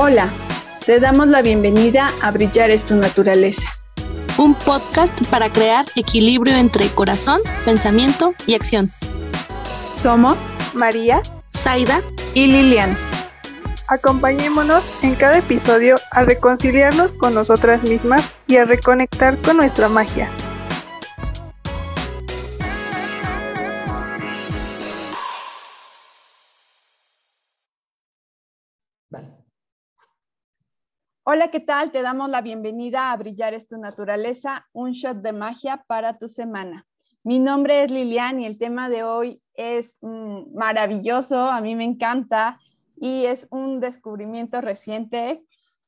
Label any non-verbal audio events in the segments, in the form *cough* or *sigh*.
Hola, te damos la bienvenida a Brillar es tu naturaleza. Un podcast para crear equilibrio entre corazón, pensamiento y acción. Somos María, Zaida y Lilian. Acompañémonos en cada episodio a reconciliarnos con nosotras mismas y a reconectar con nuestra magia. Hola, ¿qué tal? Te damos la bienvenida a Brillar es tu naturaleza, un shot de magia para tu semana. Mi nombre es Lilian y el tema de hoy es mm, maravilloso, a mí me encanta y es un descubrimiento reciente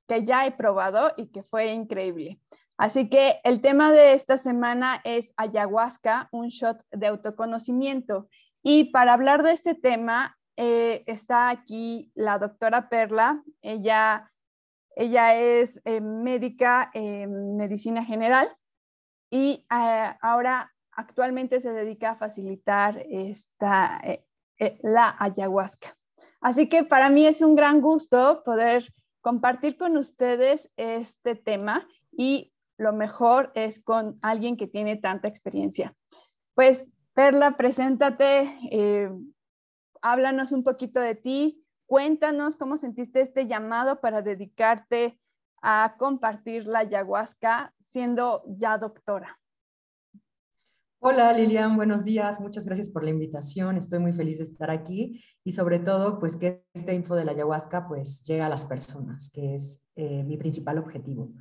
que ya he probado y que fue increíble. Así que el tema de esta semana es ayahuasca, un shot de autoconocimiento. Y para hablar de este tema eh, está aquí la doctora Perla. Ella ella es eh, médica en medicina general y eh, ahora actualmente se dedica a facilitar esta, eh, la ayahuasca. Así que para mí es un gran gusto poder compartir con ustedes este tema y lo mejor es con alguien que tiene tanta experiencia. Pues Perla, preséntate, háblanos un poquito de ti, Cuéntanos cómo sentiste este llamado para dedicarte a compartir la ayahuasca siendo ya doctora. Hola Lilian, buenos días. Muchas gracias por la invitación. Estoy muy feliz de estar aquí y sobre todo pues que esta info de la ayahuasca pues llega a las personas, que es eh, mi principal objetivo.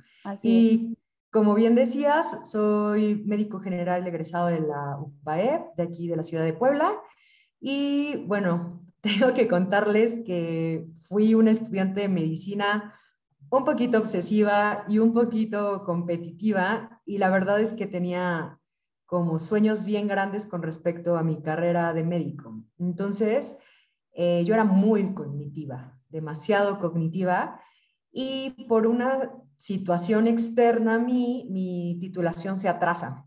y como bien decías, soy médico general egresado de la UPAE, de aquí de la ciudad de Puebla. Y bueno, *laughs* tengo que contarles que fui una estudiante de medicina un poquito obsesiva y un poquito competitiva y la verdad es que tenía como sueños bien grandes con respecto a mi carrera de médico. Entonces, eh, yo era muy cognitiva, demasiado cognitiva y por una situación externa a mí, mi titulación se atrasa.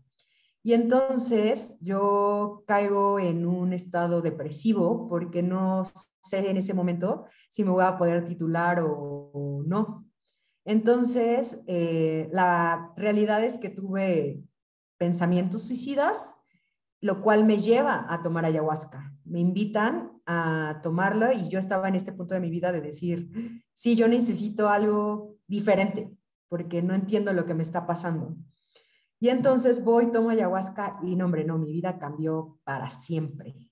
Y entonces yo caigo en un estado depresivo porque no sé en ese momento si me voy a poder titular o, no. Entonces, eh, la realidad es que tuve pensamientos suicidas, lo cual me lleva a tomar ayahuasca. Me invitan a tomarla y yo estaba en este punto de mi vida de decir, sí, yo necesito algo diferente porque no entiendo lo que me está pasando. Y entonces voy, tomo ayahuasca y no, hombre, no, mi vida cambió para siempre.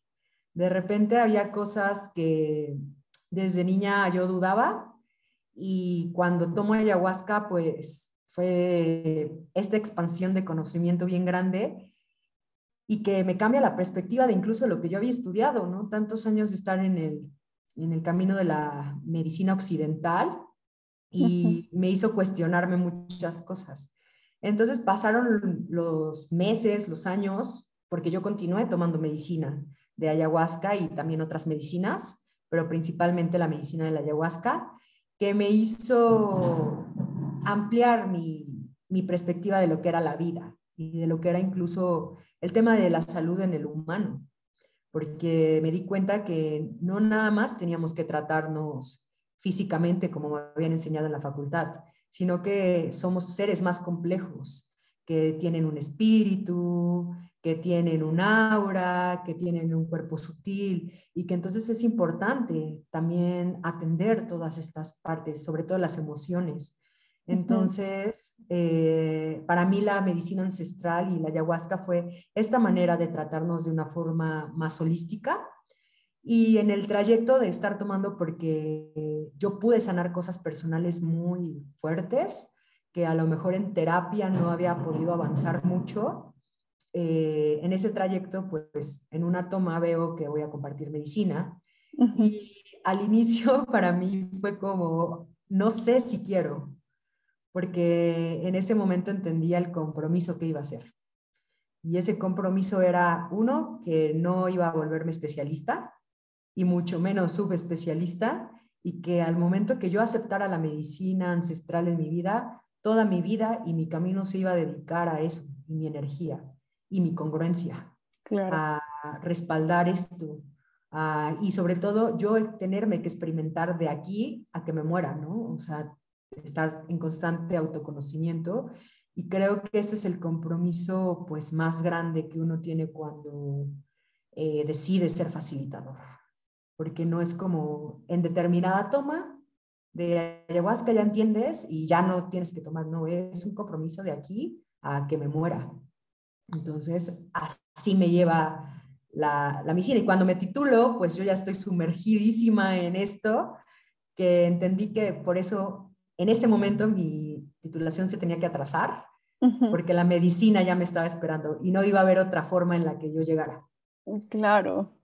De repente había cosas que desde niña yo dudaba y cuando tomo ayahuasca, pues fue esta expansión de conocimiento bien grande y que me cambia la perspectiva de incluso lo que yo había estudiado, ¿no? Tantos años de estar en el, en el camino de la medicina occidental y me hizo cuestionarme muchas cosas. Entonces pasaron los meses, los años, porque yo continué tomando medicina de ayahuasca y también otras medicinas, pero principalmente la medicina de la ayahuasca, que me hizo ampliar mi, perspectiva de lo que era la vida y de lo que era incluso el tema de la salud en el humano, porque me di cuenta que no nada más teníamos que tratarnos físicamente como me habían enseñado en la facultad, sino que somos seres más complejos, que tienen un espíritu, que tienen un aura, que tienen un cuerpo sutil y que entonces es importante también atender todas estas partes, sobre todo las emociones. Entonces, eh, para mí la medicina ancestral y la ayahuasca fue esta manera de tratarnos de una forma más holística, y en el trayecto de estar tomando, porque yo pude sanar cosas personales muy fuertes, que a lo mejor en terapia no había podido avanzar mucho. Eh, en ese trayecto, pues en una toma veo que voy a compartir medicina. Y al inicio *laughs* para mí fue como, no sé si quiero, porque en ese momento entendía el compromiso que iba a hacer. Y ese compromiso era, uno, que no iba a volverme especialista, y mucho menos subespecialista y que al momento que yo aceptara la medicina ancestral en mi vida, toda mi vida y mi camino se iba a dedicar a eso, y mi energía y mi congruencia, a respaldar esto, y sobre todo yo tenerme que experimentar de aquí a que me muera, ¿no? O sea, estar en constante autoconocimiento y creo que ese es el compromiso pues más grande que uno tiene cuando eh, decide ser facilitador, porque no es como en determinada toma de ayahuasca ya entiendes y ya no tienes que tomar, no, es un compromiso de aquí a que me muera. Entonces, así me lleva la, la misión. Y cuando me titulo, pues yo ya estoy sumergidísima en esto, que entendí que por eso en ese momento mi titulación se tenía que atrasar, porque la medicina ya me estaba esperando y no iba a haber otra forma en la que yo llegara. Claro,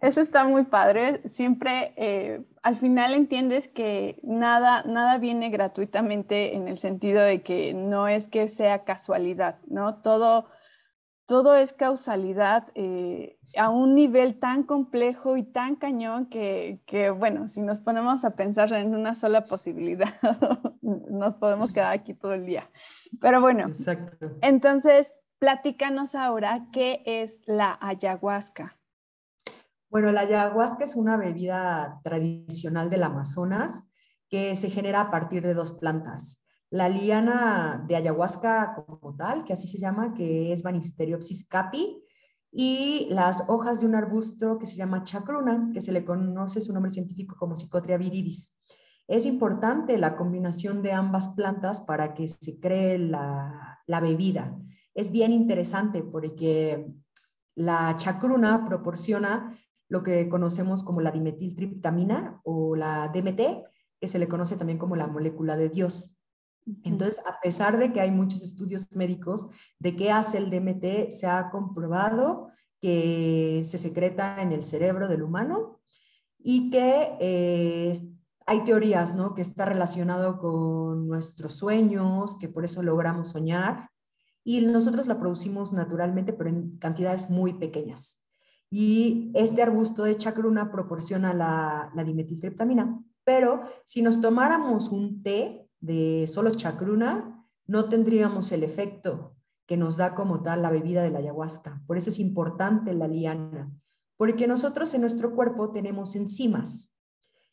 eso está muy padre. Siempre eh, al final entiendes que nada, nada viene gratuitamente en el sentido de que no es que sea casualidad, ¿no? Todo, todo es causalidad eh, a un nivel tan complejo y tan cañón que, que, bueno, si nos ponemos a pensar en una sola posibilidad, *laughs* nos podemos quedar aquí todo el día. Pero bueno, Exacto. entonces, platícanos ahora qué es la ayahuasca. Bueno, la ayahuasca es una bebida tradicional del Amazonas que se genera a partir de dos plantas. La liana de ayahuasca como tal, que así se llama, que es Banisteriopsis capi, y las hojas de un arbusto que se llama chacruna, que se le conoce su nombre científico como Psychotria viridis. Es importante la combinación de ambas plantas para que se cree la, la bebida. Es bien interesante porque la chacruna proporciona lo que conocemos como la dimetiltriptamina o la DMT, que se le conoce también como la molécula de Dios. Entonces, a pesar de que hay muchos estudios médicos de qué hace el DMT, se ha comprobado que se secreta en el cerebro del humano y que eh, hay teorías, ¿no? Que está relacionado con nuestros sueños, que por eso logramos soñar y nosotros la producimos naturalmente, pero en cantidades muy pequeñas. Y este arbusto de chacruna proporciona la, la dimetiltriptamina. Pero si nos tomáramos un té de solo chacruna, no tendríamos el efecto que nos da como tal la bebida de la ayahuasca. Por eso es importante la liana, porque nosotros en nuestro cuerpo tenemos enzimas,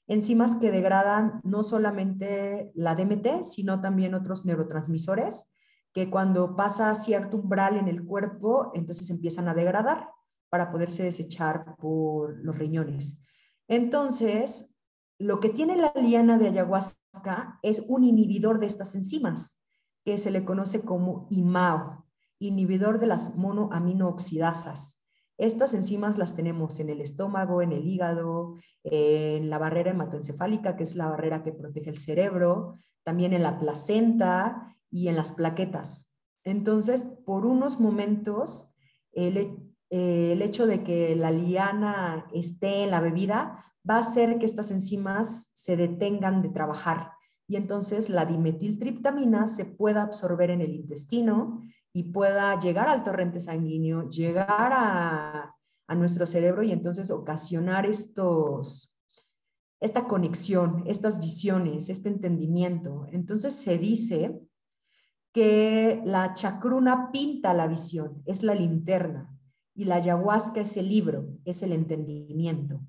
enzimas que degradan no solamente la DMT, sino también otros neurotransmisores que cuando pasa cierto umbral en el cuerpo, entonces empiezan a degradar para poderse desechar por los riñones. Entonces, lo que tiene la liana de ayahuasca es un inhibidor de estas enzimas, que se le conoce como IMAO, inhibidor de las monoaminooxidasas. Estas enzimas las tenemos en el estómago, en el hígado, en la barrera hematoencefálica, que es la barrera que protege el cerebro, también en la placenta y en las plaquetas. Entonces, por unos momentos, el, eh, el hecho de que la liana esté en la bebida va a hacer que estas enzimas se detengan de trabajar y entonces la dimetiltriptamina se pueda absorber en el intestino y pueda llegar al torrente sanguíneo, llegar a, a nuestro cerebro y entonces ocasionar estos, esta conexión, estas visiones, este entendimiento. Entonces se dice que la chacruna pinta la visión, es la linterna y la ayahuasca es el libro, es el entendimiento.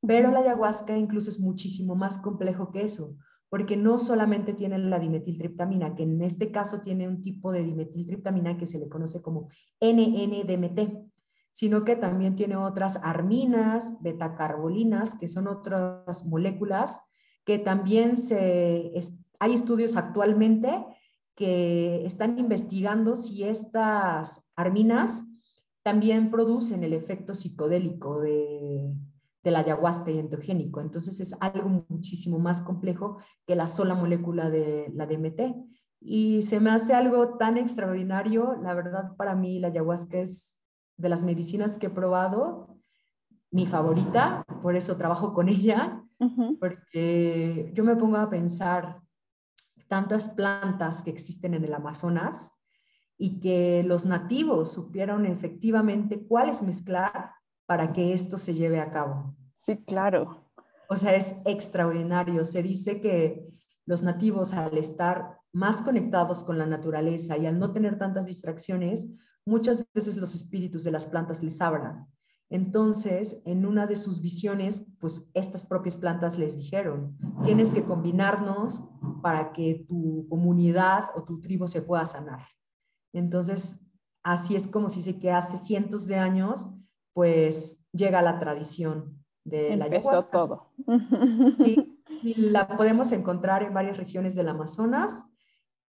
Pero la ayahuasca incluso es muchísimo más complejo que eso, porque no solamente tiene la dimetiltriptamina, que en este caso tiene un tipo de dimetiltriptamina que se le conoce como NN-DMT, sino que también tiene otras arminas, betacarbolinas, que son otras moléculas que también se, hay estudios actualmente que están investigando si estas arminas también producen el efecto psicodélico de, la ayahuasca y endogénico. Entonces es algo muchísimo más complejo que la sola molécula de la DMT. Y se me hace algo tan extraordinario. La verdad, para mí la ayahuasca es de las medicinas que he probado mi favorita, por eso trabajo con ella, porque yo me pongo a pensar tantas plantas que existen en el Amazonas y que los nativos supieron efectivamente cuáles mezclar para que esto se lleve a cabo. Sí, claro. O sea, es extraordinario. Se dice que los nativos al estar más conectados con la naturaleza y al no tener tantas distracciones, muchas veces los espíritus de las plantas les hablan. Entonces, en una de sus visiones, pues estas propias plantas les dijeron, tienes que combinarnos para que tu comunidad o tu tribu se pueda sanar. Entonces, así es como si se que hace cientos de años, pues llega la tradición de la ayahuasca. todo. *laughs* Sí, *laughs* y la podemos encontrar en varias regiones del Amazonas,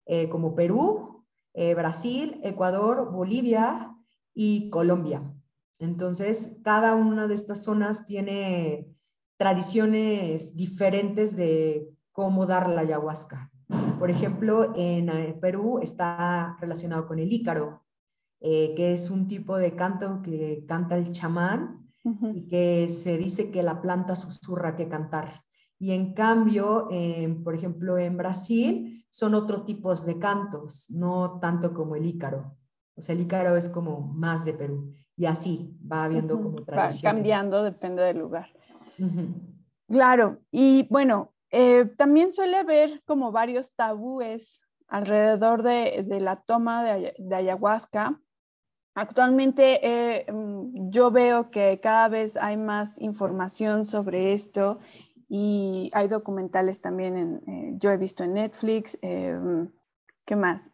eh, como Perú, eh, Brasil, Ecuador, Bolivia y Colombia. Entonces, cada una de estas zonas tiene tradiciones diferentes de cómo dar la ayahuasca. Por ejemplo, en eh, Perú está relacionado con el ícaro, eh, que es un tipo de canto que canta el chamán y que se dice que la planta susurra que cantar. Y en cambio, por ejemplo, en Brasil son otro tipos de cantos, no tanto como el ícaro. O sea, el ícaro es como más de Perú. Y así va habiendo como tradiciones. Va cambiando, depende del lugar. Claro, y bueno, eh, también suele haber como varios tabúes alrededor de, la toma de, ayahuasca. Actualmente eh, mm, yo veo que cada vez hay más información sobre esto y hay documentales también, eh, yo he visto en Netflix. ¿Qué más?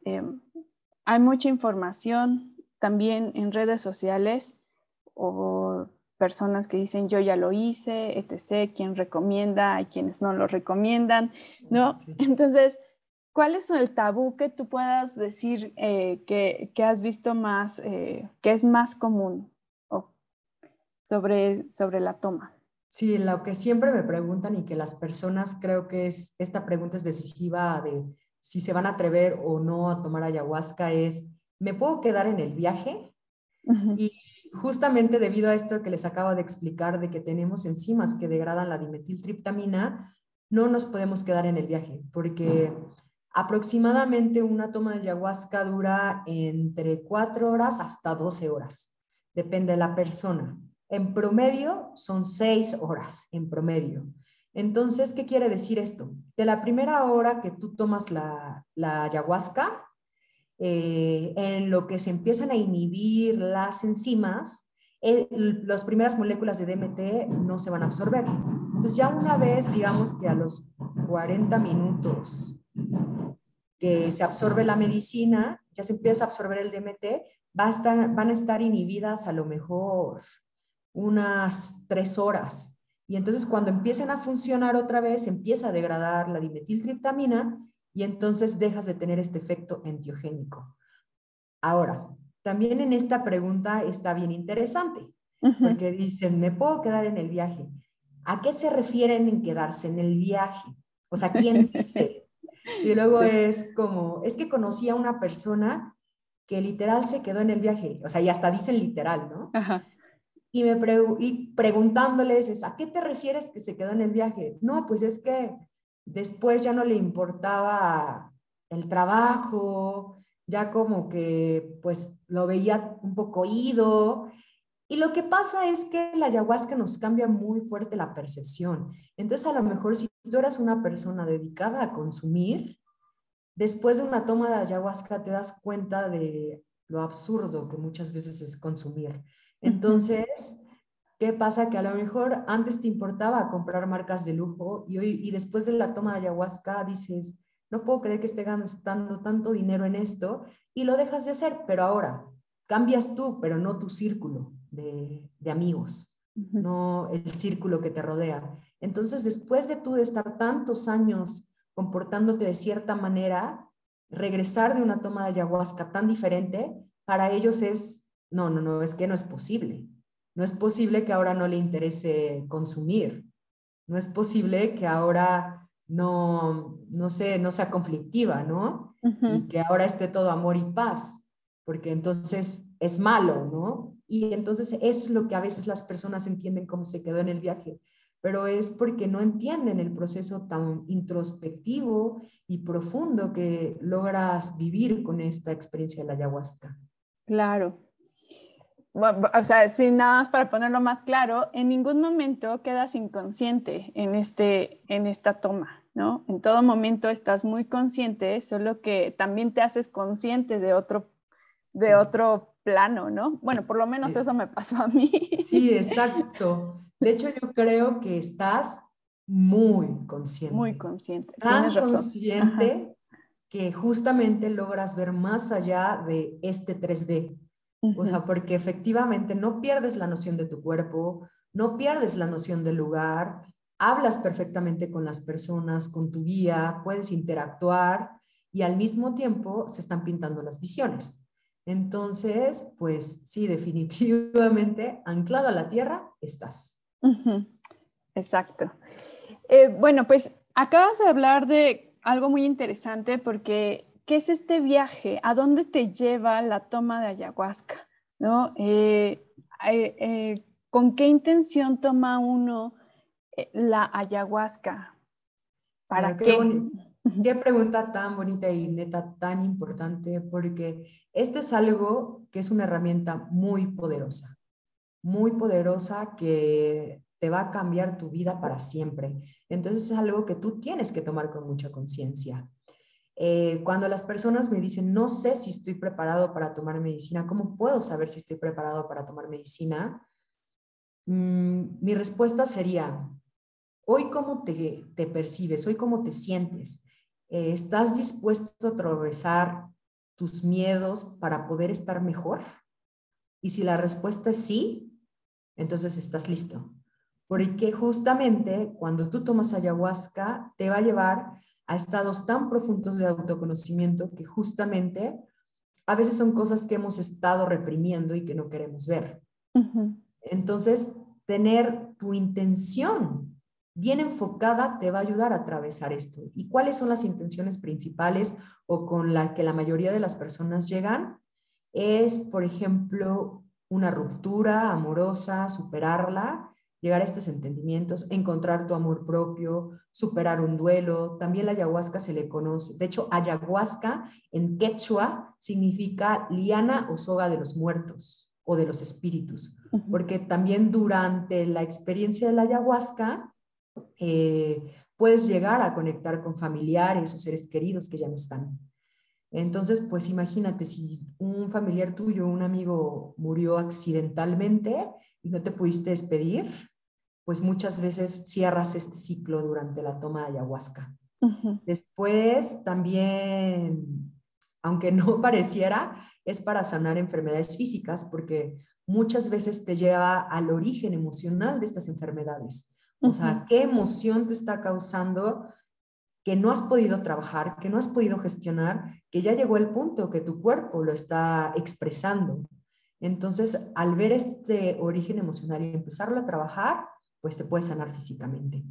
hay mucha información también en redes sociales o personas que dicen yo ya lo hice, etc., quién recomienda, hay quienes no lo recomiendan, ¿no? Entonces, ¿cuál es el tabú que tú puedas decir eh, que, que, has visto más, eh, que es más común sobre, sobre la toma? Sí, lo que siempre me preguntan y que las personas creo que es, esta pregunta es decisiva de si se van a atrever o no a tomar ayahuasca es, ¿me puedo quedar en el viaje? Y justamente debido a esto que les acabo de explicar de que tenemos enzimas que degradan la dimetiltriptamina, no nos podemos quedar en el viaje, porque aproximadamente una toma de ayahuasca dura entre 4 horas hasta 12 horas, depende de la persona. En promedio son 6 horas, en promedio. Entonces, ¿qué quiere decir esto? De la primera hora que tú tomas la, la ayahuasca, eh, en lo que se empiezan a inhibir las enzimas, eh, las primeras moléculas de DMT no se van a absorber. Entonces ya una vez, digamos que a los 40 minutos que se absorbe la medicina, ya se empieza a absorber el DMT, va a estar, van a estar inhibidas a lo mejor unas tres horas. Y entonces cuando empiecen a funcionar otra vez, empieza a degradar la dimetiltriptamina y entonces dejas de tener este efecto entiogénico. Ahora, también en esta pregunta está bien interesante, porque dicen, ¿me puedo quedar en el viaje? ¿A qué se refieren en quedarse en el viaje? O sea, ¿quién *laughs* dice? Y luego es como, es que conocí a una persona que literal se quedó en el viaje, o sea, y hasta dicen literal, ¿no? Y, me y preguntándoles, ¿a qué te refieres que se quedó en el viaje? No, pues es que Después ya no le importaba el trabajo, ya como que pues lo veía un poco ido. Y lo que pasa es que la ayahuasca nos cambia muy fuerte la percepción. Entonces a lo mejor si tú eras una persona dedicada a consumir, después de una toma de ayahuasca te das cuenta de lo absurdo que muchas veces es consumir. Entonces, ¿Qué pasa? Que a lo mejor antes te importaba comprar marcas de lujo y, hoy, y después de la toma de ayahuasca dices, no puedo creer que esté gastando tanto dinero en esto y lo dejas de hacer, pero ahora cambias tú, pero no tu círculo de, de amigos, no el círculo que te rodea. Entonces, después de tú estar tantos años comportándote de cierta manera, regresar de una toma de ayahuasca tan diferente, para ellos es, no, no, no, es que no es posible. No es posible que ahora no le interese consumir. No es posible que ahora no, no, sé, no sea conflictiva, ¿no? Y que ahora esté todo amor y paz, porque entonces es malo, ¿no? Y entonces es lo que a veces las personas entienden como se quedó en el viaje, pero es porque no entienden el proceso tan introspectivo y profundo que logras vivir con esta experiencia de la ayahuasca. Claro, o sea, sin nada más para ponerlo más claro, en ningún momento quedas inconsciente en, este, en esta toma, ¿no? En todo momento estás muy consciente, solo que también te haces consciente de otro, de otro plano, ¿no? Bueno, por lo menos eso me pasó a mí. Sí, exacto. De hecho, yo creo que estás muy consciente. Muy consciente. Tan consciente que justamente logras ver más allá de este 3D. O sea, porque efectivamente no pierdes la noción de tu cuerpo, no pierdes la noción del lugar, hablas perfectamente con las personas, con tu guía, puedes interactuar y al mismo tiempo se están pintando las visiones. Entonces, pues sí, *laughs* definitivamente, anclado a la tierra, estás. Exacto. Eh, bueno, pues acabas de hablar de algo muy interesante porque ¿qué es este viaje? ¿A dónde te lleva la toma de ayahuasca? ¿No? Eh, eh, ¿Con qué intención toma uno la ayahuasca? ¿Para qué? Qué pregunta tan bonita y neta, tan importante, porque este es algo que es una herramienta muy poderosa, muy poderosa que te va a cambiar tu vida para siempre. Entonces es algo que tú tienes que tomar con mucha conciencia. Eh, cuando las personas me dicen, no sé si estoy preparado para tomar medicina, ¿cómo puedo saber si estoy preparado para tomar medicina? Mm, mi respuesta sería, hoy cómo te, te percibes, hoy cómo te sientes. Eh, ¿Estás dispuesto a atravesar tus miedos para poder estar mejor? Y si la respuesta es sí, entonces estás listo. Porque justamente cuando tú tomas ayahuasca te va a llevar a estados tan profundos de autoconocimiento que justamente a veces son cosas que hemos estado reprimiendo y que no queremos ver. Entonces, tener tu intención bien enfocada te va a ayudar a atravesar esto. ¿Y cuáles son las intenciones principales o con la que la mayoría de las personas llegan? Es, por ejemplo, una ruptura amorosa, superarla, llegar a estos entendimientos, encontrar tu amor propio, superar un duelo. También la ayahuasca se le conoce, de hecho, ayahuasca en quechua significa liana o soga de los muertos o de los espíritus, porque también durante la experiencia de la ayahuasca eh, puedes llegar a conectar con familiares o seres queridos que ya no están. Entonces, pues imagínate si un familiar tuyo, un amigo murió accidentalmente y no te pudiste despedir, pues muchas veces cierras este ciclo durante la toma de ayahuasca. Después también, aunque no *laughs* pareciera, es para sanar enfermedades físicas porque muchas veces te lleva al origen emocional de estas enfermedades. O sea, ¿qué emoción te está causando que no has podido trabajar, que no has podido gestionar, que ya llegó el punto que tu cuerpo lo está expresando? Entonces, al ver este origen emocional y empezarlo a trabajar, pues te puedes sanar físicamente.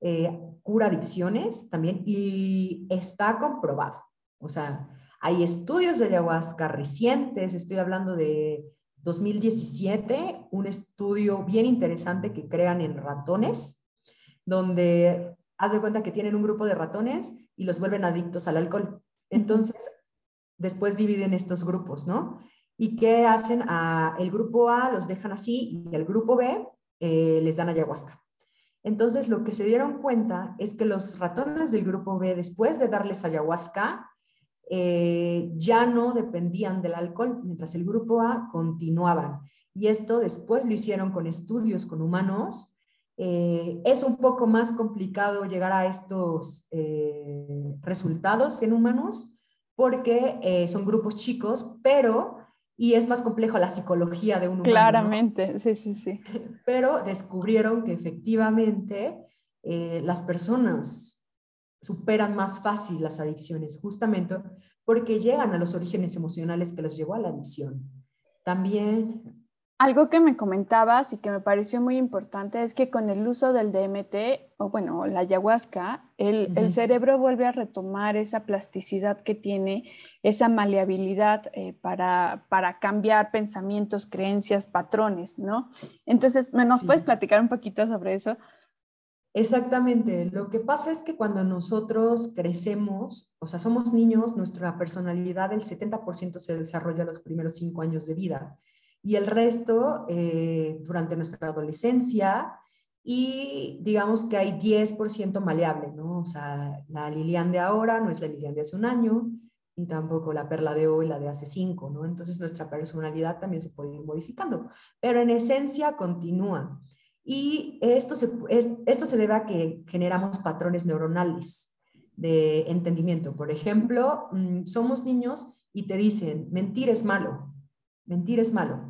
Eh, cura adicciones también y está comprobado. O sea, hay estudios de ayahuasca recientes, estoy hablando de 2017, un estudio bien interesante que crean en ratones, donde haz de cuenta que tienen un grupo de ratones y los vuelven adictos al alcohol. Entonces, después dividen estos grupos, ¿no? ¿Y qué hacen? A el grupo A los dejan así y al grupo B eh, les dan ayahuasca. Entonces, lo que se dieron cuenta es que los ratones del grupo B, después de darles ayahuasca, eh, ya no dependían del alcohol, mientras el grupo A continuaban. Y esto después lo hicieron con estudios con humanos. Eh, es un poco más complicado llegar a estos resultados en humanos porque son grupos chicos, pero, y es más complejo la psicología de un humano. Claramente, sí, sí, sí. *laughs* Pero descubrieron que efectivamente las personas superan más fácil las adicciones, justamente porque llegan a los orígenes emocionales que los llevó a la adicción. También... Algo que me comentabas y que me pareció muy importante es que con el uso del DMT, o bueno, la ayahuasca, el, el cerebro vuelve a retomar esa plasticidad que tiene, esa maleabilidad eh, para, para, cambiar pensamientos, creencias, patrones, ¿no? Entonces, ¿nos puedes platicar un poquito sobre eso? Exactamente. Lo que pasa es que cuando nosotros crecemos, o sea, somos niños, nuestra personalidad, el 70% se desarrolla los primeros cinco años de vida y el resto eh, durante nuestra adolescencia y digamos que hay 10% maleable, ¿no? O sea, la Lilian de ahora no es la Lilian de hace un año, ni tampoco la perla de hoy, la de hace cinco, ¿no? Entonces nuestra personalidad también se puede ir modificando, pero en esencia continúa. Y esto se, esto se debe a que generamos patrones neuronales de entendimiento. Por ejemplo, mm, somos niños y te dicen, mentir es malo, mentir es malo.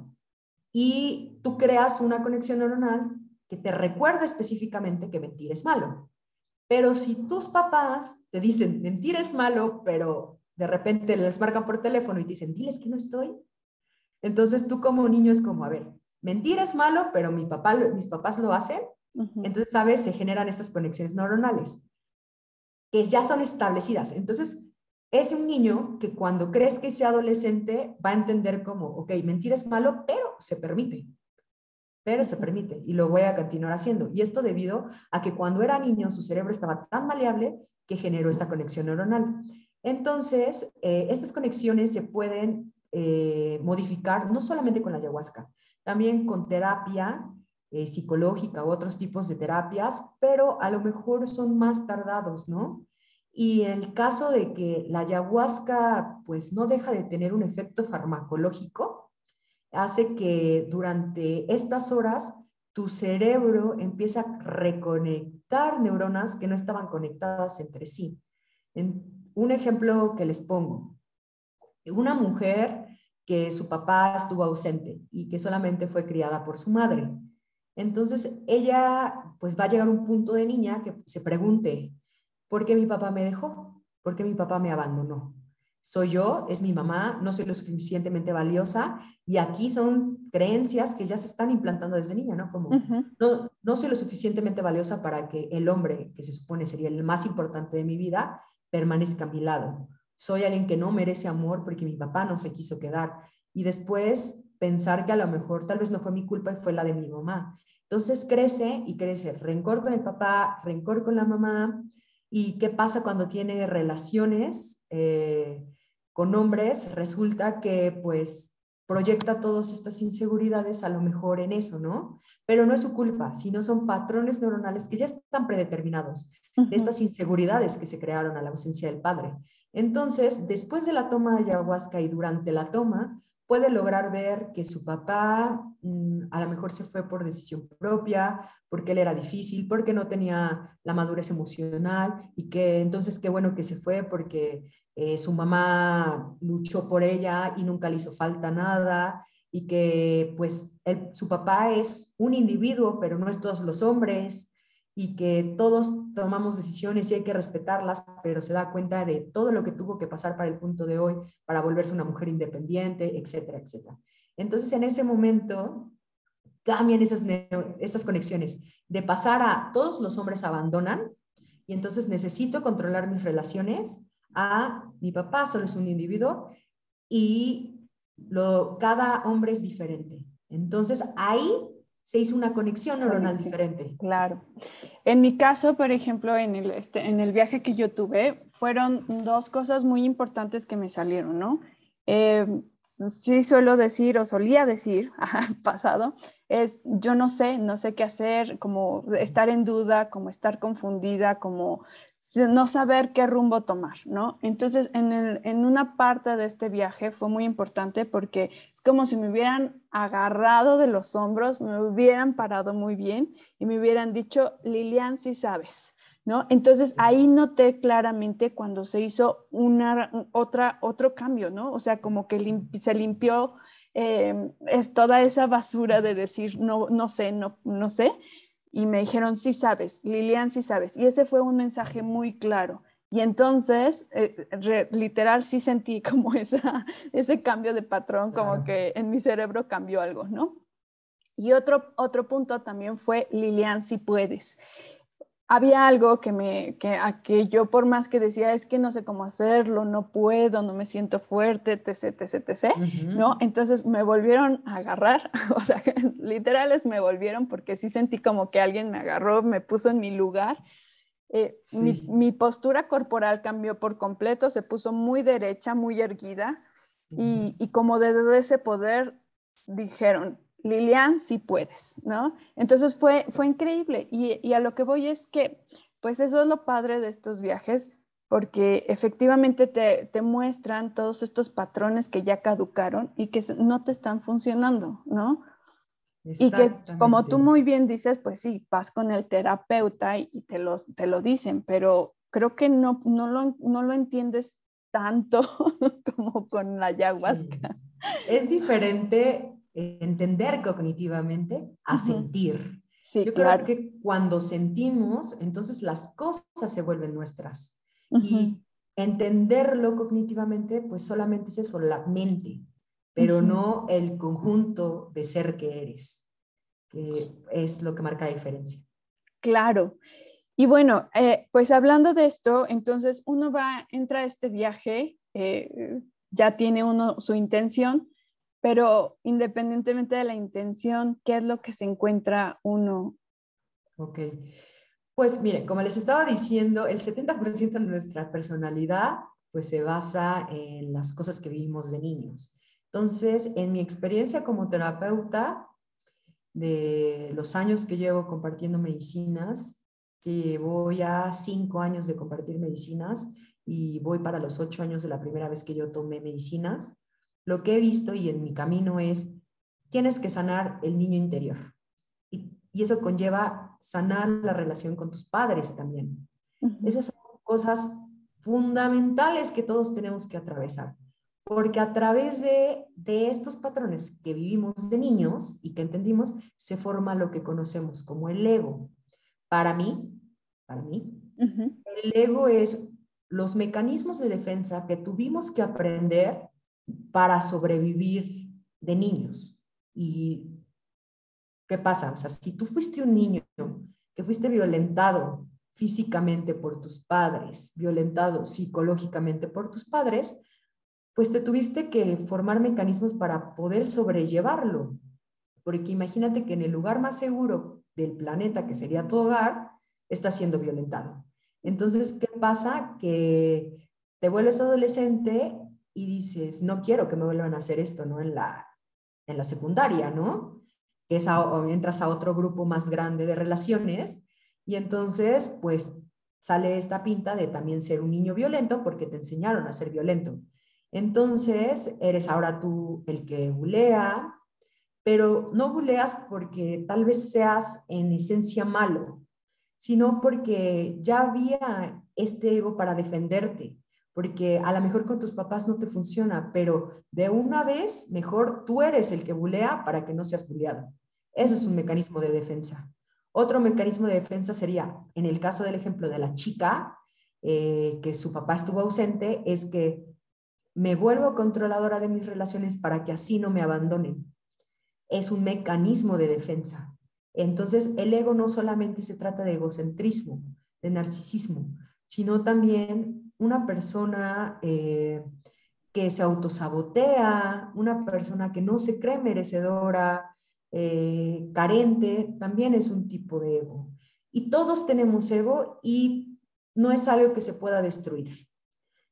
Y tú creas una conexión neuronal que te recuerda específicamente que mentir es malo. Pero si tus papás te dicen, mentir es malo, pero de repente les marcan por teléfono y te dicen, diles que no estoy, entonces tú como niño es como, a ver, mentir es malo, pero mi papá, mis papás lo hacen, entonces, ¿sabes? Se generan estas conexiones neuronales que ya son establecidas. Entonces, es un niño que cuando crees que sea adolescente va a entender como, ok, mentir es malo, pero se permite pero se permite y lo voy a continuar haciendo. Y esto debido a que cuando era niño su cerebro estaba tan maleable que generó esta conexión neuronal. Entonces, eh, estas conexiones se pueden eh, modificar no solamente con la ayahuasca, también con terapia eh, psicológica u otros tipos de terapias, pero a lo mejor son más tardados, ¿no? Y en el caso de que la ayahuasca pues no deja de tener un efecto farmacológico, hace que durante estas horas tu cerebro empieza a reconectar neuronas que no estaban conectadas entre sí. un ejemplo que les pongo, una mujer que su papá estuvo ausente y que solamente fue criada por su madre. Entonces ella pues va a llegar un punto de niña que se pregunte, ¿por qué mi papá me dejó? ¿Por qué mi papá me abandonó? soy yo, es mi mamá, no soy lo suficientemente valiosa y aquí son creencias que ya se están implantando desde niña, ¿no? Como no, no soy lo suficientemente valiosa para que el hombre, que se supone sería el más importante de mi vida, permanezca a mi lado. Soy alguien que no merece amor porque mi papá no se quiso quedar. Y después pensar que a lo mejor tal vez no fue mi culpa y fue la de mi mamá. Entonces crece y crece rencor con el papá, rencor con la mamá, ¿Y qué pasa cuando tiene relaciones eh, con hombres? Resulta que pues proyecta todas estas inseguridades a lo mejor en eso, ¿no? Pero no es su culpa, sino son patrones neuronales que ya están predeterminados de estas inseguridades que se crearon a la ausencia del padre. Entonces, después de la toma de ayahuasca y durante la toma, puede lograr ver que su papá mm, a lo mejor se fue por decisión propia, porque él era difícil, porque no tenía la madurez emocional y que entonces qué bueno que se fue porque eh, su mamá luchó por ella y nunca le hizo falta nada y que pues su papá es un individuo, pero no es todos los hombres y que todos tomamos decisiones y hay que respetarlas, pero se da cuenta de todo lo que tuvo que pasar para el punto de hoy, para volverse una mujer independiente, etcétera, etcétera. Entonces, en ese momento, cambian esas, esas conexiones, de pasar a todos los hombres abandonan y entonces necesito controlar mis relaciones a mi papá solo es un individuo y lo, cada hombre es diferente. Entonces, ahí se hizo una conexión neuronal diferente. Claro. En mi caso, por ejemplo, en el, este, en el viaje que yo tuve, fueron dos cosas muy importantes que me salieron, ¿no? Eh, sí suelo decir o solía decir, *laughs* pasado, es yo no sé, no sé qué hacer, como estar en duda, como estar confundida, como no saber qué rumbo tomar, ¿no? Entonces, en, en, una parte de este viaje fue muy importante porque es como si me hubieran agarrado de los hombros, me hubieran parado muy bien y me hubieran dicho, Lilian, sí sabes, ¿no? Entonces, ahí noté claramente cuando se hizo una, otra, otro cambio, ¿no? O sea, como que se limpió eh, es toda esa basura de decir, no, no sé, no, no sé, y me dijeron, sí sabes, Lilian, sí sabes. Y ese fue un mensaje muy claro. Y entonces, eh, literal, sí sentí *laughs* como esa, ese cambio de patrón, como que en mi cerebro cambió algo, ¿no? Y otro, otro punto también fue, Lilian, si puedes había algo que me que, a que yo por más que decía es que no sé cómo hacerlo, no puedo, no me siento fuerte, etc, etc, etc, ¿no? Entonces me volvieron a agarrar, *laughs* o sea, *laughs* literales me volvieron porque sí sentí como que alguien me agarró, me puso en mi lugar. Eh, mi, mi, postura corporal cambió por completo, se puso muy derecha, muy erguida y, y como desde ese poder dijeron, Lilian, sí puedes, ¿no? Entonces fue, fue increíble y, a lo que voy es que, pues eso es lo padre de estos viajes, porque efectivamente te, te, muestran todos estos patrones que ya caducaron y que no te están funcionando, ¿no? Y que como tú muy bien dices, pues sí, vas con el terapeuta y, te, lo, te lo dicen, pero creo que no, no, lo, no lo entiendes tanto *laughs* como con la ayahuasca. Es diferente entender cognitivamente a sentir. Sí, Yo creo que cuando sentimos, entonces las cosas se vuelven nuestras. Y entenderlo cognitivamente, pues solamente es eso, la mente, pero no el conjunto de ser que eres, que es lo que marca la diferencia. Claro. Y bueno, eh, pues hablando de esto, entonces uno va, entra a este viaje, eh, ya tiene uno su intención, pero independientemente de la intención, ¿qué es lo que se encuentra uno? Ok. Pues mire, como les estaba diciendo, el 70% de nuestra personalidad pues se basa en las cosas que vivimos de niños. Entonces, en mi experiencia como terapeuta, de los años que llevo compartiendo medicinas, que voy a cinco años de compartir medicinas y voy para los ocho años de la primera vez que yo tomé medicinas, lo que he visto y en mi camino es, tienes que sanar el niño interior. Y, eso conlleva sanar la relación con tus padres también. Esas son cosas fundamentales que todos tenemos que atravesar. Porque a través de, estos patrones que vivimos de niños y que entendimos, se forma lo que conocemos como el ego. Para mí, para mí, el ego es los mecanismos de defensa que tuvimos que aprender para sobrevivir de niños. ¿Y qué pasa? O sea, si tú fuiste un niño que fuiste violentado físicamente por tus padres, violentado psicológicamente por tus padres, pues te tuviste que formar mecanismos para poder sobrellevarlo. Porque imagínate que en el lugar más seguro del planeta, que sería tu hogar, estás siendo violentado. Entonces, ¿qué pasa? Que te vuelves adolescente y dices, no quiero que me vuelvan a hacer esto, ¿no? En la, en la secundaria, ¿no? Es o entras a otro grupo más grande de relaciones y entonces, pues, sale esta pinta de también ser un niño violento porque te enseñaron a ser violento. Entonces, eres ahora tú el que bulea, pero no buleas porque tal vez seas en esencia malo, sino porque ya había este ego para defenderte porque a lo mejor con tus papás no te funciona, pero de una vez mejor tú eres el que bulea para que no seas buleado. Ese es un mecanismo de defensa. Otro mecanismo de defensa sería, en el caso del ejemplo de la chica, eh, que su papá estuvo ausente, es que me vuelvo controladora de mis relaciones para que así no me abandonen. Es un mecanismo de defensa. Entonces, el ego no solamente se trata de egocentrismo, de narcisismo, sino también una persona eh, que se autosabotea, una persona que no se cree merecedora, eh, carente, también es un tipo de ego. Y todos tenemos ego y no es algo que se pueda destruir.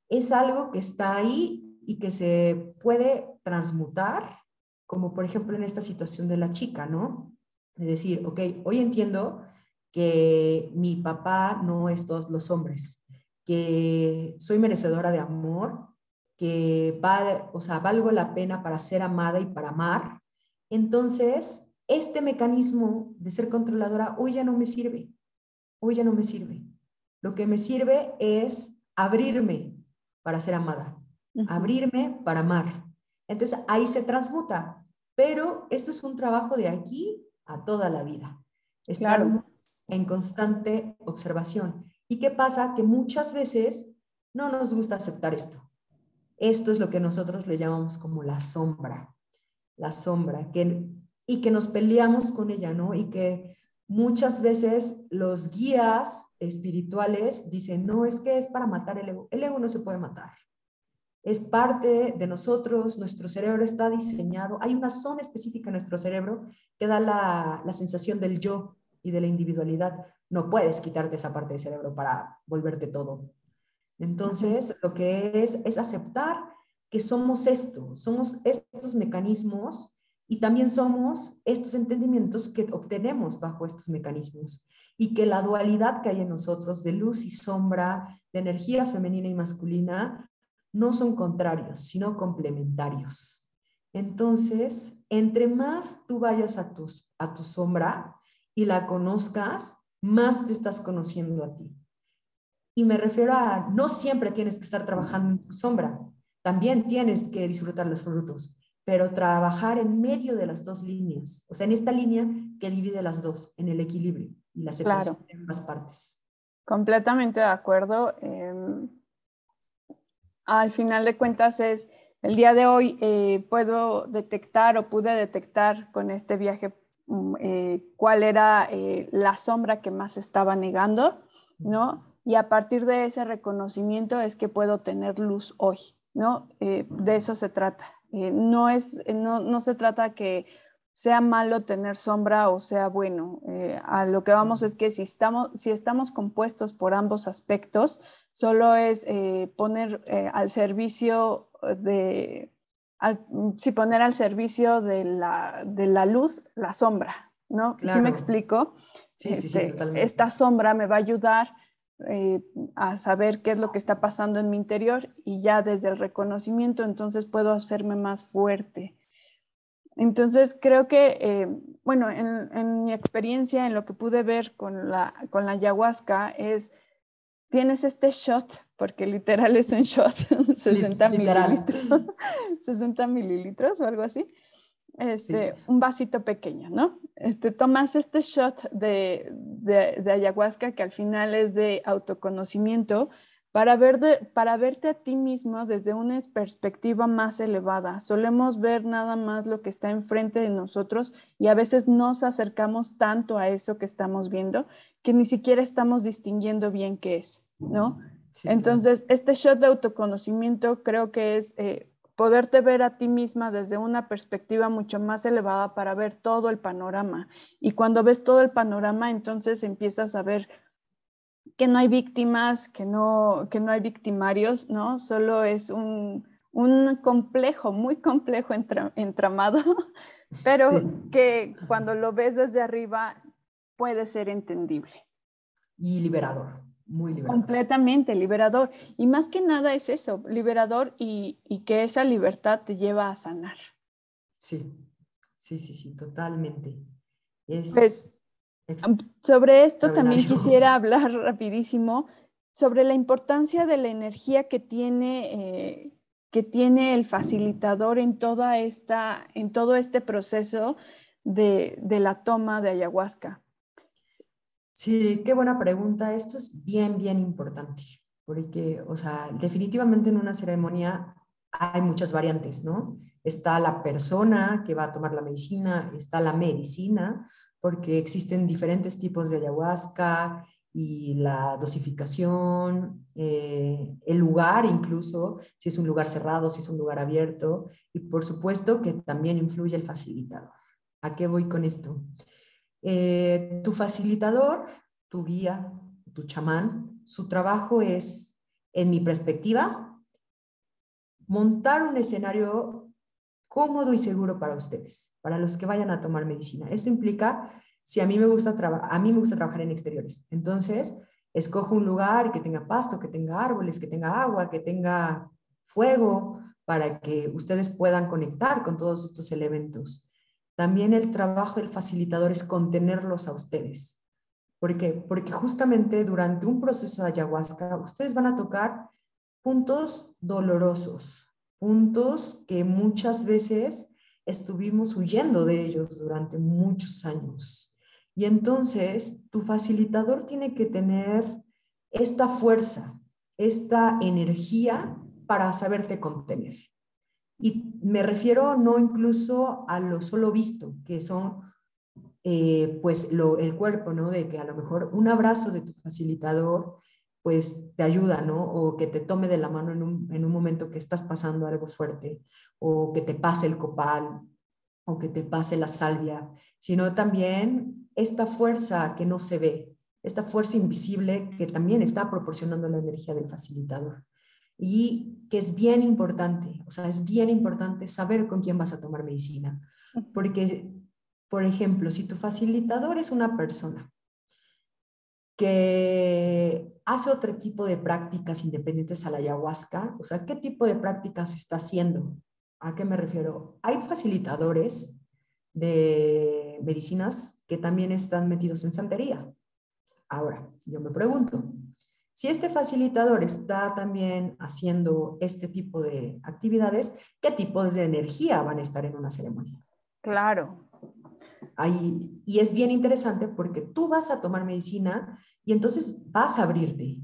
Es algo que está ahí y que se puede transmutar, como por ejemplo en esta situación de la chica, ¿no? Es decir, ok, hoy entiendo que mi papá no es todos los hombres, que soy merecedora de amor, que o sea, valgo la pena para ser amada y para amar, entonces este mecanismo de ser controladora hoy ya no me sirve, hoy ya no me sirve. Lo que me sirve es abrirme para ser amada, abrirme para amar. Entonces ahí se transmuta, pero esto es un trabajo de aquí a toda la vida. Estamos en constante observación. ¿Y qué pasa? Que muchas veces no nos gusta aceptar esto. Esto es lo que nosotros le llamamos como la sombra, la sombra, que, y que nos peleamos con ella, ¿no? Y que muchas veces los guías espirituales dicen, no, es que es para matar el ego. El ego no se puede matar. Es parte de nosotros, nuestro cerebro está diseñado, hay una zona específica en nuestro cerebro que da la, la sensación del yo y de la individualidad no puedes quitarte esa parte del cerebro para volverte todo. Entonces, lo que es es aceptar que somos esto, somos estos mecanismos Y también somos estos entendimientos que obtenemos bajo estos mecanismos y que la dualidad que hay en nosotros de luz y sombra, de energía femenina y masculina, no son contrarios, sino complementarios. Entonces, entre más tú vayas a, tus, a tu sombra y la conozcas, más te estás conociendo a ti. Y me refiero a, no siempre tienes que estar trabajando en tu sombra, también tienes que disfrutar los frutos, pero trabajar en medio de las dos líneas, o sea, en esta línea que divide las dos, en el equilibrio y la separación de ambas partes. Completamente de acuerdo. Em, al final de cuentas es, el día de hoy eh, puedo detectar o pude detectar con este viaje eh, cuál era eh, la sombra que más estaba negando, ¿no? Y a partir de ese reconocimiento es que puedo tener luz hoy, ¿no? de eso se trata. no, es, no, no se trata que sea malo tener sombra o sea bueno. Eh, a lo que vamos es que si estamos, si estamos compuestos por ambos aspectos, solo es eh, poner eh, al servicio de, si poner al servicio de la, de la, luz la sombra, ¿no? ¿Sí me explico? Sí, sí, sí, totalmente. Esta sombra me va a ayudar a saber qué es lo que está pasando en mi interior y ya desde el reconocimiento entonces puedo hacerme más fuerte entonces, creo que, eh, bueno, en, mi experiencia, en lo que pude ver con la, con la ayahuasca, es, tienes este shot, porque literal es un shot, *laughs* 60 mililitros, *laughs* 60 mililitros o algo así, este, un vasito pequeño, ¿no? Este, tomas este shot de, de ayahuasca que al final es de autoconocimiento, para, ver para verte a ti mismo desde una perspectiva más elevada. Solemos ver nada más lo que está enfrente de nosotros y a veces nos acercamos tanto a eso que estamos viendo que ni siquiera estamos distinguiendo bien qué es, ¿no? Entonces, este shot de autoconocimiento creo que es eh, poderte ver a ti misma desde una perspectiva mucho más elevada para ver todo el panorama. Y cuando ves todo el panorama, entonces empiezas a ver que no hay víctimas, que no, que no hay victimarios, ¿no? Solo es un, un complejo, muy complejo entramado, *laughs* pero que cuando lo ves desde arriba puede ser entendible. Y liberador, muy liberador. Completamente liberador. Y más que nada es eso, liberador y, y que esa libertad te lleva a sanar. Sí, sí, sí, sí, totalmente. Es, pues, sobre esto también quisiera hablar *laughs* rapidísimo sobre la importancia de la energía que tiene, eh, que tiene el facilitador en, toda esta, en todo este proceso de, de la toma de ayahuasca. Sí, qué buena pregunta. Esto es bien, bien importante, porque, o sea, definitivamente en una ceremonia hay muchas variantes, ¿no? Está la persona que va a tomar la medicina, está la medicina, porque existen diferentes tipos de ayahuasca y la dosificación, eh, el lugar incluso, si es un lugar cerrado, si es un lugar abierto, y por supuesto que también influye el facilitador. ¿A qué voy con esto? Eh, tu facilitador, tu guía, tu chamán, su trabajo es, en mi perspectiva, montar un escenario cómodo y seguro para ustedes, para los que vayan a tomar medicina. Esto implica, si a mí me gusta, a mí me gusta trabajar en exteriores, entonces escojo un lugar que tenga pasto, que tenga árboles, que tenga agua, que tenga fuego, para que ustedes puedan conectar con todos estos elementos. También el trabajo del facilitador es contenerlos a ustedes. ¿Por qué? Porque justamente durante un proceso de ayahuasca, ustedes van a tocar puntos dolorosos, puntos que muchas veces estuvimos huyendo de ellos durante muchos años. Y entonces tu facilitador tiene que tener esta fuerza, esta energía para saberte contener. Y me refiero no incluso a lo solo visto, que son eh, pues lo, el cuerpo, ¿no? De que a lo mejor un abrazo de tu facilitador pues te ayuda, ¿no? O que te tome de la mano en un, momento que estás pasando algo fuerte, o que te pase el copal, o que te pase la salvia, sino también esta fuerza que no se ve, esta fuerza invisible que también está proporcionando la energía del facilitador. Y que es bien importante, o sea, es bien importante saber con quién vas a tomar medicina, Porque, por ejemplo, si tu facilitador es una persona que hace otro tipo de prácticas independientes a la ayahuasca, o sea, ¿qué tipo de prácticas está haciendo? ¿A qué me refiero? Hay facilitadores de medicinas que también están metidos en santería. Ahora, yo me pregunto, si este facilitador está también haciendo este tipo de actividades, ¿qué tipos de energía van a estar en una ceremonia? Claro. Ahí, y es bien interesante porque tú vas a tomar medicina y entonces vas a abrirte.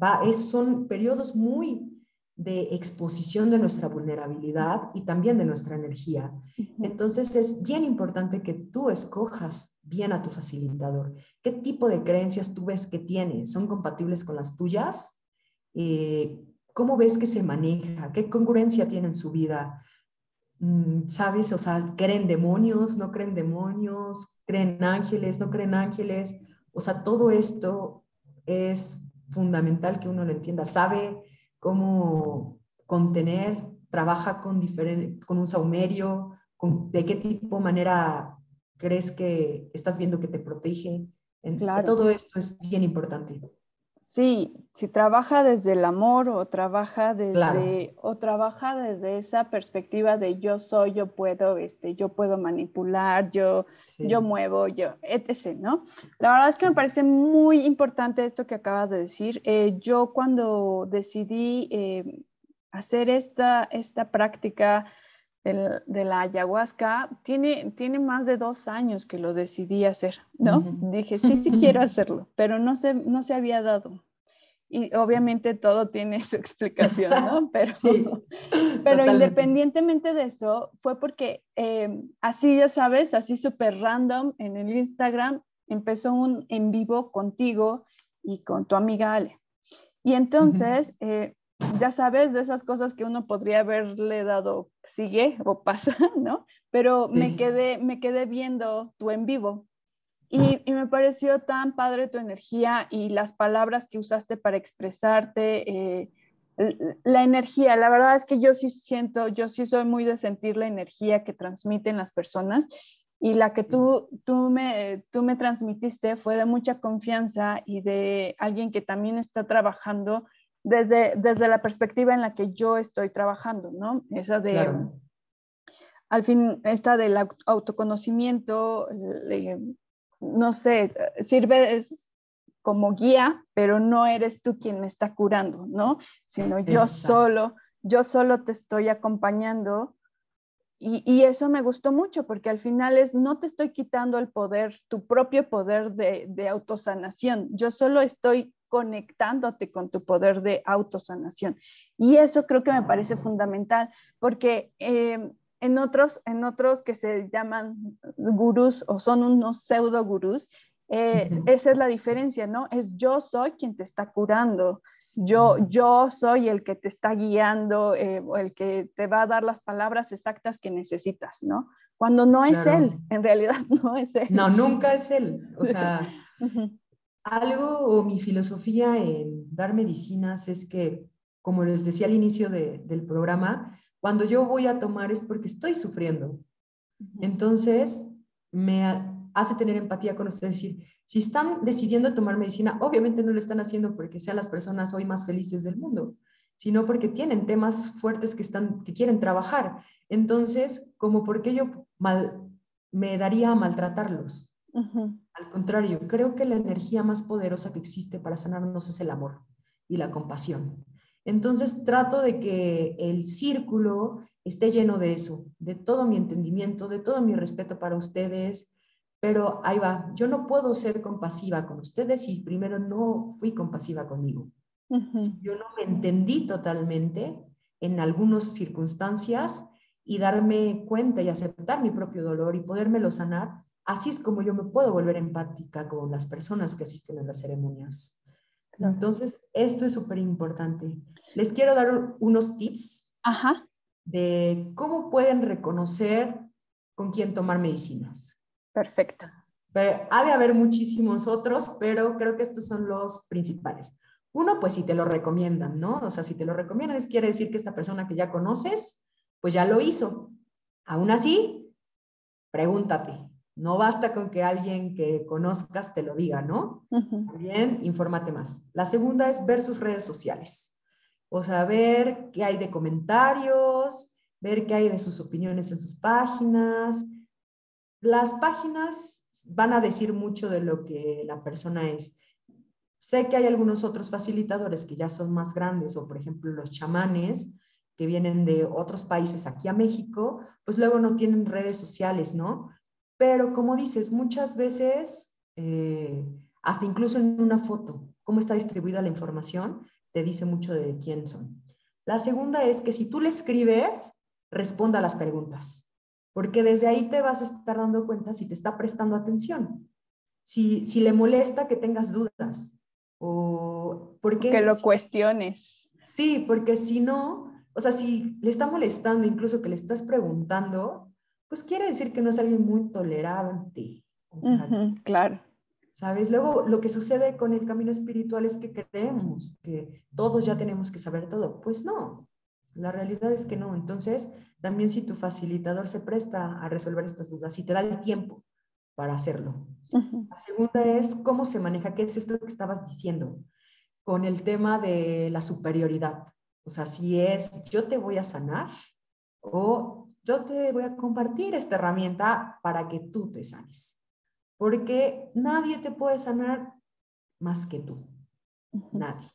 Va, es, son periodos muy de exposición de nuestra vulnerabilidad y también de nuestra energía. Entonces es bien importante que tú escojas bien a tu facilitador. ¿Qué tipo de creencias tú ves que tiene? ¿Son compatibles con las tuyas? Eh, ¿Cómo ves que se maneja? ¿Qué congruencia tiene en su vida? Mm, ¿Sabes? O sea, ¿creen demonios? ¿No creen demonios? ¿Creen ángeles? ¿No creen ángeles? O sea, todo esto es fundamental que uno lo entienda. ¿Sabe? cómo contener, trabaja con, diferente, con un saumerio, con, de qué tipo, manera crees que estás viendo que te protege. En, Todo esto es bien importante. Sí, si trabaja desde el amor o trabaja desde o trabaja desde esa perspectiva de yo soy, yo puedo, este, yo puedo manipular, yo, yo muevo, yo, etc. ¿no? La verdad es que me parece muy importante esto que acabas de decir. Eh, yo cuando decidí eh, hacer esta, esta práctica de la ayahuasca, tiene, tiene más de dos años que lo decidí hacer, ¿no? Dije, sí, sí *laughs* quiero hacerlo, pero no se, no se había dado. Y obviamente todo tiene su explicación, ¿no? *laughs* Pero, *laughs* pero independientemente de eso, fue porque em, así, ya sabes, así súper random en el Instagram, empezó un en vivo contigo y con tu amiga Ale. Y entonces, eh, ya sabes, de esas cosas que uno podría haberle dado sigue o pasa, *laughs* ¿no? Pero me, quedé, me quedé viendo tu en vivo y, me pareció tan padre tu energía y las palabras que usaste para expresarte, eh, la energía. La verdad es que yo sí siento, yo sí soy muy de sentir la energía que transmiten las personas y la que tú, tú, me, tú me transmitiste fue de mucha confianza y de alguien que también está trabajando desde, desde la perspectiva en la que yo estoy trabajando, ¿no? Esa de... Al fin, esta del autoconocimiento, no sé, sirve como guía, pero no eres tú quien me está curando, ¿no? Sino yo solo, yo solo te estoy acompañando. Y, eso me gustó mucho porque al final es, no te estoy quitando el poder, tu propio poder de, autosanación. Yo solo estoy conectándote con tu poder de autosanación. Y eso creo que me parece fundamental porque eh, en otros, en otros que se llaman gurús o son unos pseudo gurús, eh, esa es la diferencia, ¿no? Es yo soy quien te está curando, yo, yo soy el que te está guiando, eh, o el que te va a dar las palabras exactas que necesitas, ¿no? Cuando no es él, en realidad *laughs* no es él. No, nunca es él. O sea, *laughs* algo o mi filosofía en dar medicinas es que, como les decía al inicio del programa, cuando yo voy a tomar es porque estoy sufriendo. Entonces, me hace tener empatía con ustedes, decir, si están decidiendo tomar medicina, obviamente no lo están haciendo porque sean las personas hoy más felices del mundo, sino porque tienen temas fuertes que, están, que quieren trabajar. Entonces, como porque yo mal, me daría a maltratarlos. Al contrario, creo que la energía más poderosa que existe para sanarnos es el amor y la compasión. Entonces trato de que el círculo esté lleno de eso, de todo mi entendimiento, de todo mi respeto para ustedes, pero ahí va, yo no puedo ser compasiva con ustedes si primero no fui compasiva conmigo. Si yo no me entendí totalmente en algunas circunstancias y darme cuenta y aceptar mi propio dolor y podérmelo sanar, así es como yo me puedo volver empática con las personas que asisten a las ceremonias. Entonces, esto es súper importante. Les quiero dar unos tips de cómo pueden reconocer con quién tomar medicinas. Perfecto. Ha de haber muchísimos otros, pero creo que estos son los principales. Uno, pues si te lo recomiendan, ¿no? O sea, si te lo recomiendan, quiere decir que esta persona que ya conoces, pues ya lo hizo. Aún así, pregúntate. No basta con que alguien que conozcas te lo diga, ¿no? Bien, infórmate más. La segunda es ver sus redes sociales. O sea, ver qué hay de comentarios, ver qué hay de sus opiniones en sus páginas. Las páginas van a decir mucho de lo que la persona es. Sé que hay algunos otros facilitadores que ya son más grandes, o por ejemplo los chamanes, que vienen de otros países aquí a México, pues luego no tienen redes sociales, ¿no? Pero como dices, muchas veces, eh, hasta incluso en una foto, cómo está distribuida la información, te dice mucho de quién son. La segunda es que si tú le escribes, responda a las preguntas, porque desde ahí te vas a estar dando cuenta si te está prestando atención, si, si le molesta que tengas dudas o porque... Que lo cuestiones. Sí, porque si no, o sea, si le está molestando, incluso que le estás preguntando, pues quiere decir que no es alguien muy tolerante. claro. ¿Sabes? Luego, lo que sucede con el camino espiritual es que creemos que todos ya tenemos que saber todo. Pues no, la realidad es que no. Entonces, también si tu facilitador se presta a resolver estas dudas y te da el tiempo para hacerlo. La segunda es cómo se maneja, qué es esto que estabas diciendo, con el tema de la superioridad. O sea, si es yo te voy a sanar o yo te voy a compartir esta herramienta para que tú te sanes. Porque nadie te puede sanar más que tú. Nadie.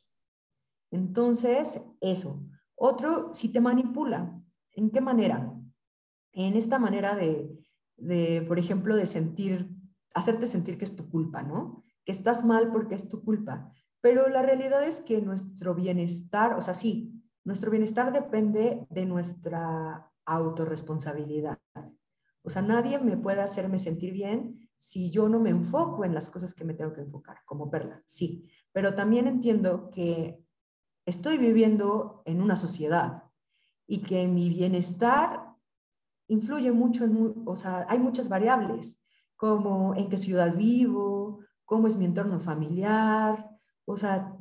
Entonces, eso. Otro, si te manipula, ¿en qué manera? En esta manera de, de, por ejemplo, de sentir, hacerte sentir que es tu culpa, ¿no? Que estás mal porque es tu culpa. Pero la realidad es que nuestro bienestar, o sea, sí, nuestro bienestar depende de nuestra autorresponsabilidad. O sea, nadie me puede hacerme sentir bien si yo no me enfoco en las cosas que me tengo que enfocar, como Perla, sí. Pero también entiendo que estoy viviendo en una sociedad y que mi bienestar influye mucho en, o sea, hay muchas variables, como en qué ciudad vivo, cómo es mi entorno familiar, o sea,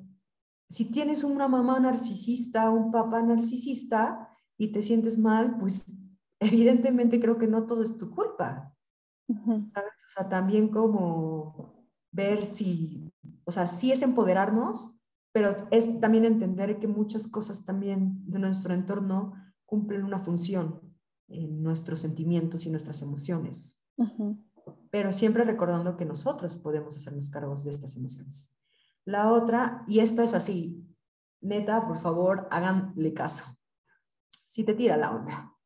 si tienes una mamá narcisista, un papá narcisista y te sientes mal, pues evidentemente creo que no todo es tu culpa. ¿Sabes? O sea, también como ver si, o sea, sí es empoderarnos, pero es también entender que muchas cosas también de nuestro entorno cumplen una función en nuestros sentimientos y nuestras emociones. Pero siempre recordando que nosotros podemos hacernos cargos de estas emociones. La otra, y esta es así, neta, por favor, háganle caso. Si te tira la onda.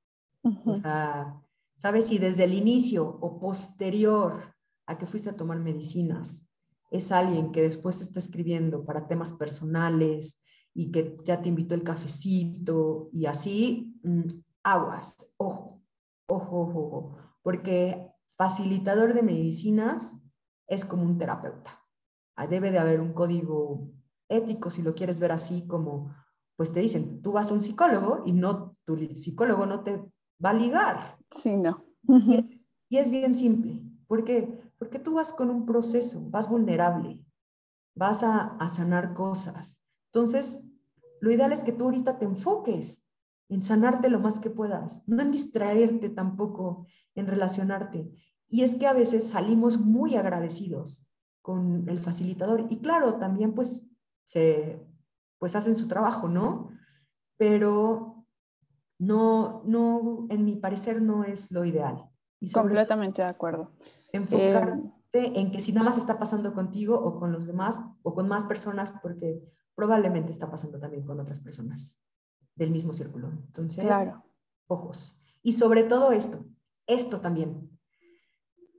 O sea, ¿sabes? Si desde el inicio o posterior a que fuiste a tomar medicinas, es alguien que después te está escribiendo para temas personales y que ya te invitó el cafecito y así, mm, aguas, ojo, ojo, ojo, ojo, porque facilitador de medicinas es como un terapeuta. Ah, debe de haber un código ético, si lo quieres ver así como, pues te dicen, tú vas a un psicólogo y no, tu psicólogo no te va a ligar. Sí, no. Y es, bien simple. ¿Por qué? Porque tú vas con un proceso, vas vulnerable, vas a, a sanar cosas. Entonces, lo ideal es que tú ahorita te enfoques en sanarte lo más que puedas, no en distraerte tampoco, en relacionarte. Y es que a veces salimos muy agradecidos con el facilitador. Y claro, también pues se pues hacen su trabajo, ¿no? Pero no, no, en mi parecer no es lo ideal. Y Completamente de acuerdo. Enfocarte en que si nada más está pasando contigo o con los demás o con más personas, porque probablemente está pasando también con otras personas del mismo círculo. Entonces, ojos. Y sobre todo esto, esto también,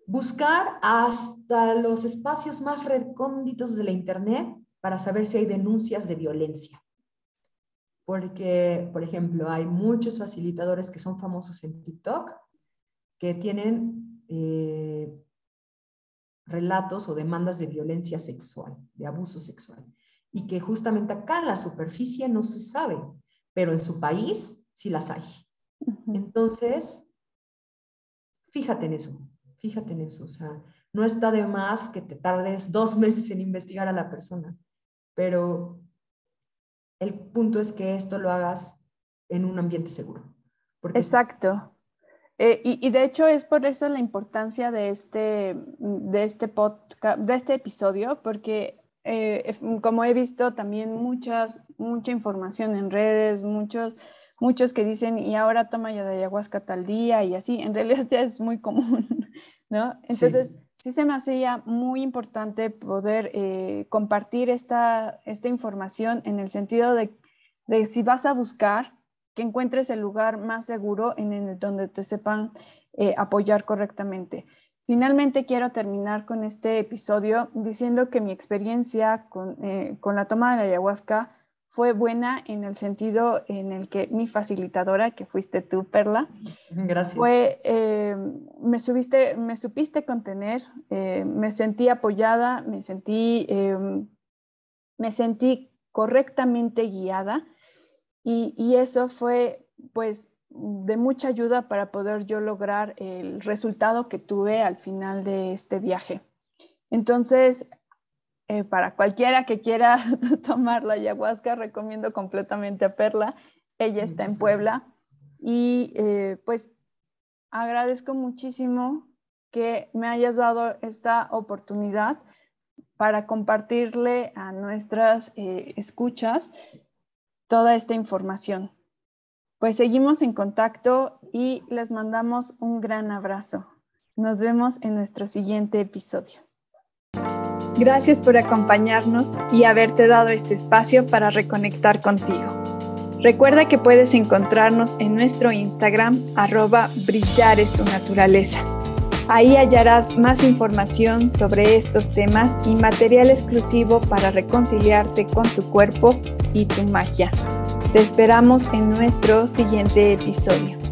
buscar hasta los espacios más recónditos de la Internet para saber si hay denuncias de violencia. Porque, por ejemplo, hay muchos facilitadores que son famosos en TikTok que tienen eh, relatos o demandas de violencia sexual, de abuso sexual, y que justamente acá en la superficie no se sabe, pero en su país sí las hay. Entonces, fíjate en eso, Fíjate en eso, o sea, no está de más que te tardes dos *laughs* meses en investigar a la persona, pero el punto es que esto lo hagas en un ambiente seguro. Exacto. Eh, y, de hecho es por eso la importancia de este, de este, podcast, de este episodio, porque eh, como he visto también muchas, mucha información en redes, muchos, muchos que dicen, y ahora toma ya de ayahuasca tal día y así, en *laughs* realidad ya es muy común, ¿no? Entonces, sí, se me hacía muy importante poder eh, compartir esta, esta información en el sentido de, de si vas a buscar, que encuentres el lugar más seguro en el donde te sepan eh, apoyar correctamente. Finalmente quiero terminar con este episodio diciendo que mi experiencia con, eh, con, la toma de la ayahuasca fue buena en el sentido en el que mi facilitadora, que fuiste tú, Perla, Gracias. Fue, eh, me, subiste, me supiste contener, me sentí apoyada, me sentí, me sentí correctamente guiada y, eso fue pues de mucha ayuda para poder yo lograr el resultado que tuve al final de este viaje. Entonces, eh, para cualquiera que quiera *laughs* tomar la ayahuasca, recomiendo completamente a Perla. Ella está en Puebla y eh, pues agradezco muchísimo que me hayas dado esta oportunidad para compartirle a nuestras eh, escuchas toda esta información. Pues seguimos en contacto y les mandamos un gran abrazo. Nos vemos en nuestro siguiente episodio. Gracias por acompañarnos y haberte dado este espacio para reconectar contigo. Recuerda que puedes encontrarnos en nuestro Instagram arroba brillar es tu naturaleza. Ahí hallarás más información sobre estos temas y material exclusivo para reconciliarte con tu cuerpo y tu magia. Te esperamos en nuestro siguiente episodio.